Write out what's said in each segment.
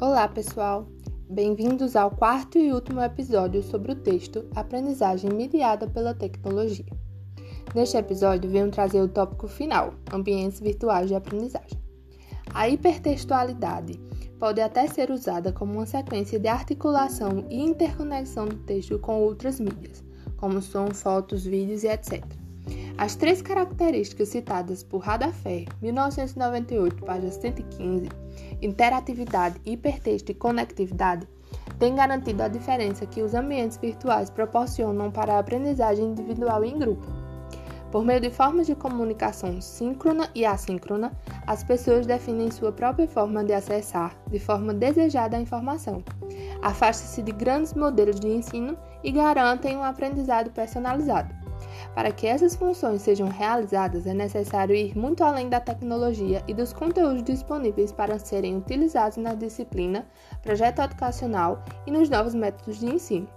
Olá, pessoal! Bem-vindos ao quarto e último episódio sobre o texto Aprendizagem Mediada pela Tecnologia. Neste episódio, venho trazer o tópico final: Ambientes Virtuais de Aprendizagem. A hipertextualidade pode até ser usada como uma sequência de articulação e interconexão do texto com outras mídias, como som, fotos, vídeos e etc. As três características citadas por Radafé, 1998, página 115, interatividade, hipertexto e conectividade, têm garantido a diferença que os ambientes virtuais proporcionam para a aprendizagem individual e em grupo. Por meio de formas de comunicação síncrona e assíncrona, as pessoas definem sua própria forma de acessar, de forma desejada, a informação. Afastam-se de grandes modelos de ensino e garantem um aprendizado personalizado. Para que essas funções sejam realizadas, é necessário ir muito além da tecnologia e dos conteúdos disponíveis para serem utilizados na disciplina, projeto educacional e nos novos métodos de ensino.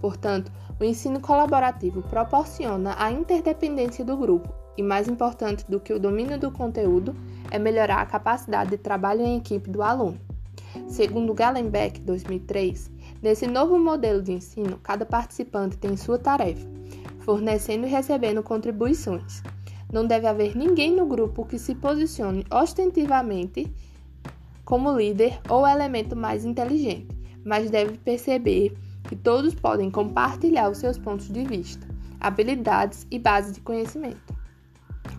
Portanto, o ensino colaborativo proporciona a interdependência do grupo e, mais importante do que o domínio do conteúdo, é melhorar a capacidade de trabalho em equipe do aluno. Segundo Gallenbeck, 2003, nesse novo modelo de ensino, cada participante tem sua tarefa fornecendo e recebendo contribuições. Não deve haver ninguém no grupo que se posicione ostentativamente como líder ou elemento mais inteligente, mas deve perceber que todos podem compartilhar os seus pontos de vista, habilidades e bases de conhecimento.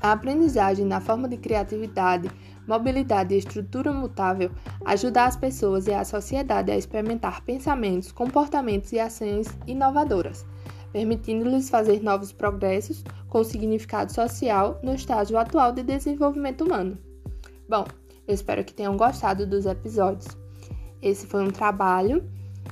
A aprendizagem na forma de criatividade, mobilidade e estrutura mutável ajuda as pessoas e a sociedade a experimentar pensamentos, comportamentos e ações inovadoras permitindo-lhes fazer novos progressos com significado social no estágio atual de desenvolvimento humano. Bom, eu espero que tenham gostado dos episódios. Esse foi um trabalho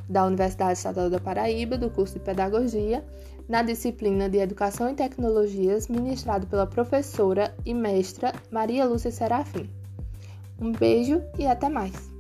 da Universidade Estadual da Paraíba, do curso de Pedagogia, na disciplina de Educação e Tecnologias, ministrado pela professora e mestra Maria Lúcia Serafim. Um beijo e até mais!